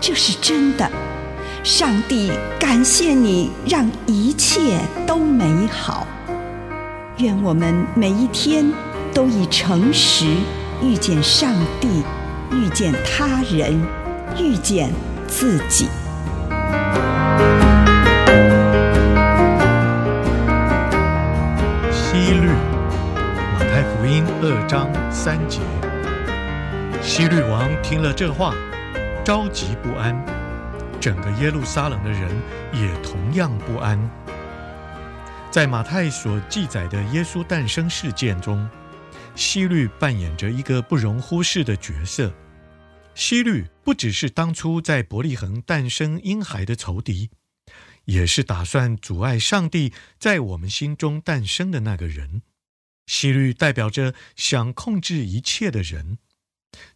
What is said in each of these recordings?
这是真的，上帝感谢你，让一切都美好。愿我们每一天都以诚实遇见上帝，遇见他人，遇见自己。希律，马太福音二章三节。希律王听了这话。着急不安，整个耶路撒冷的人也同样不安。在马太所记载的耶稣诞生事件中，希律扮演着一个不容忽视的角色。希律不只是当初在伯利恒诞生婴孩的仇敌，也是打算阻碍上帝在我们心中诞生的那个人。希律代表着想控制一切的人，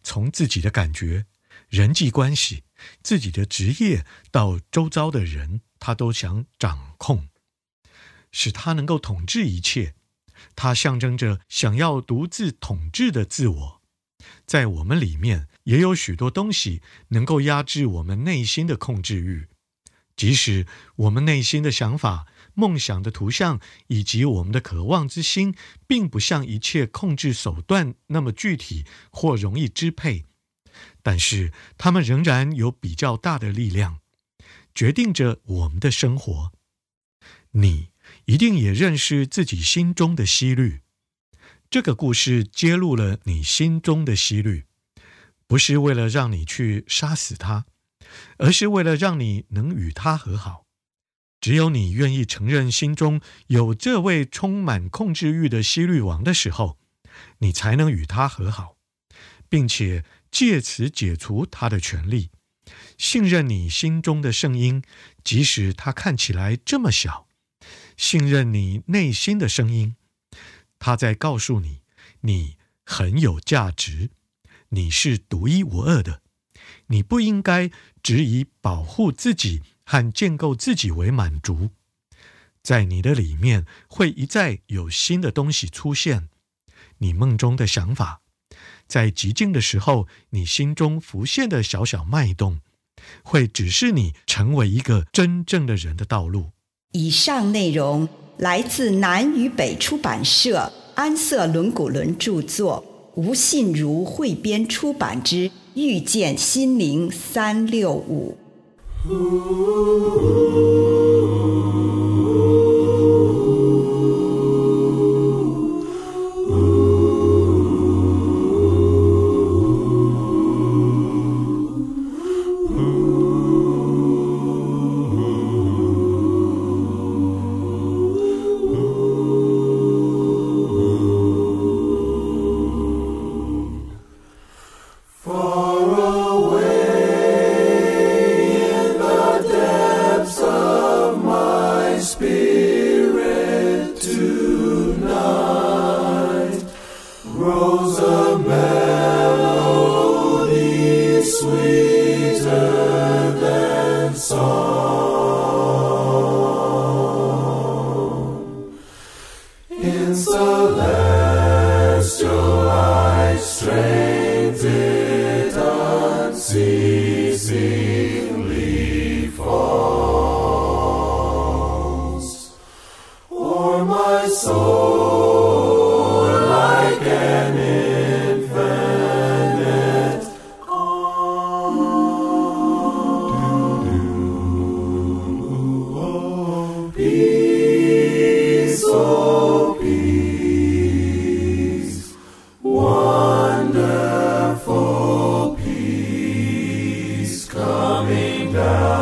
从自己的感觉。人际关系、自己的职业到周遭的人，他都想掌控，使他能够统治一切。他象征着想要独自统治的自我。在我们里面，也有许多东西能够压制我们内心的控制欲，即使我们内心的想法、梦想的图像以及我们的渴望之心，并不像一切控制手段那么具体或容易支配。但是，他们仍然有比较大的力量，决定着我们的生活。你一定也认识自己心中的希律。这个故事揭露了你心中的希律，不是为了让你去杀死他，而是为了让你能与他和好。只有你愿意承认心中有这位充满控制欲的希律王的时候，你才能与他和好，并且。借此解除他的权利，信任你心中的声音，即使它看起来这么小；信任你内心的声音，他在告诉你，你很有价值，你是独一无二的，你不应该只以保护自己和建构自己为满足。在你的里面会一再有新的东西出现，你梦中的想法。在寂静的时候，你心中浮现的小小脉动，会指示你成为一个真正的人的道路。以上内容来自南与北出版社安瑟伦古伦著作，吴信如汇编出版之《遇见心灵三六五》。down.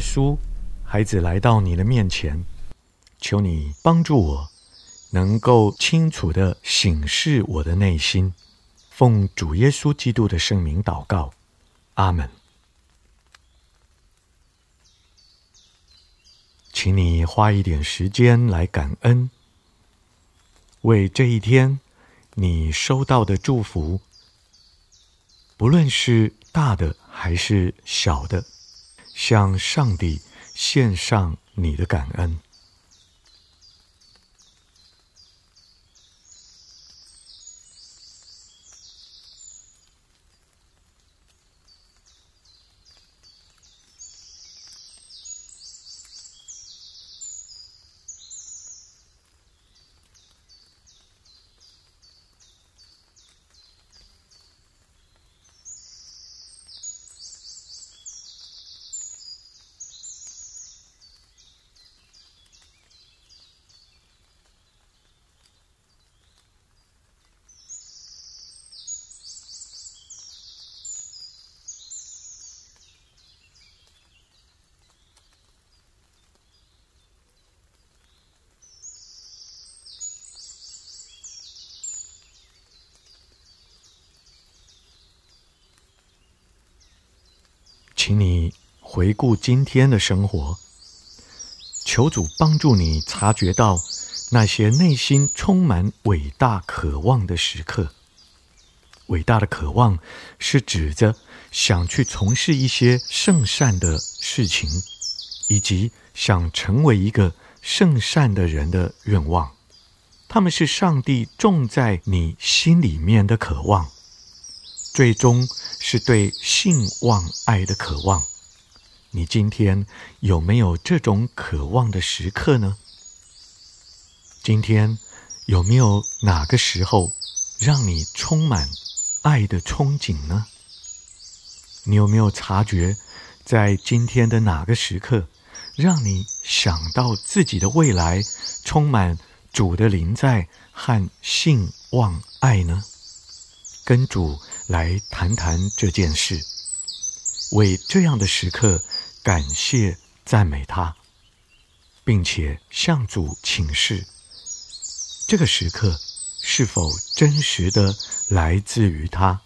书，孩子来到你的面前，求你帮助我，能够清楚的省视我的内心。奉主耶稣基督的圣名祷告，阿门。请你花一点时间来感恩，为这一天你收到的祝福，不论是大的还是小的。向上帝献上你的感恩。请你回顾今天的生活，求主帮助你察觉到那些内心充满伟大渴望的时刻。伟大的渴望是指着想去从事一些圣善的事情，以及想成为一个圣善的人的愿望。他们是上帝种在你心里面的渴望。最终是对性望爱的渴望。你今天有没有这种渴望的时刻呢？今天有没有哪个时候让你充满爱的憧憬呢？你有没有察觉，在今天的哪个时刻，让你想到自己的未来充满主的临在和信望爱呢？跟主来谈谈这件事，为这样的时刻感谢赞美他，并且向主请示，这个时刻是否真实的来自于他？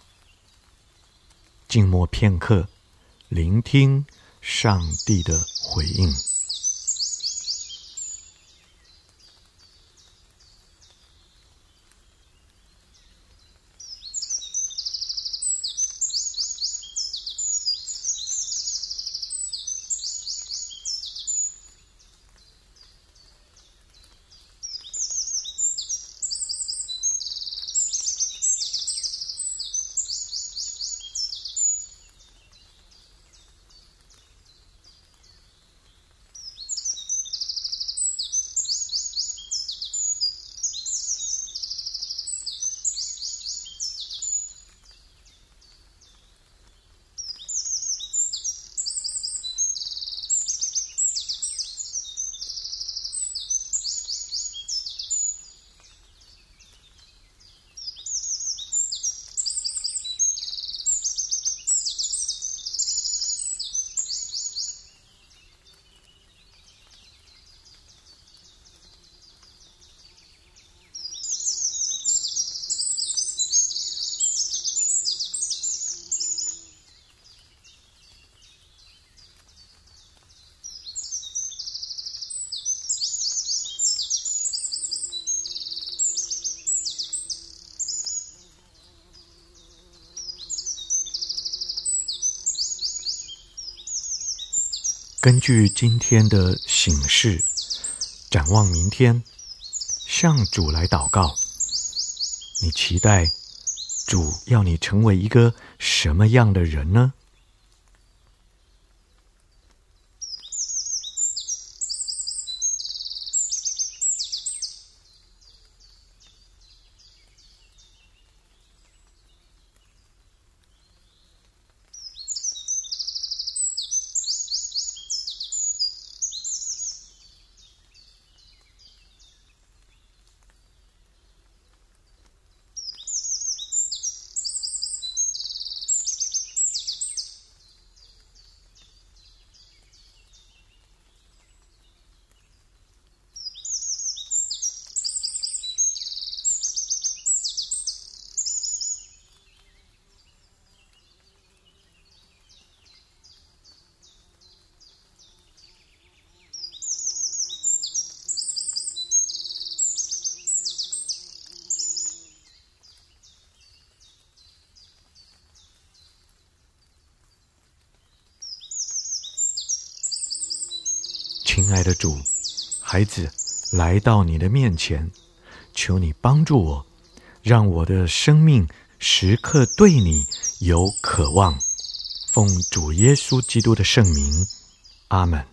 静默片刻，聆听上帝的回应。根据今天的醒示，展望明天，向主来祷告。你期待主要你成为一个什么样的人呢？亲爱的主，孩子来到你的面前，求你帮助我，让我的生命时刻对你有渴望。奉主耶稣基督的圣名，阿门。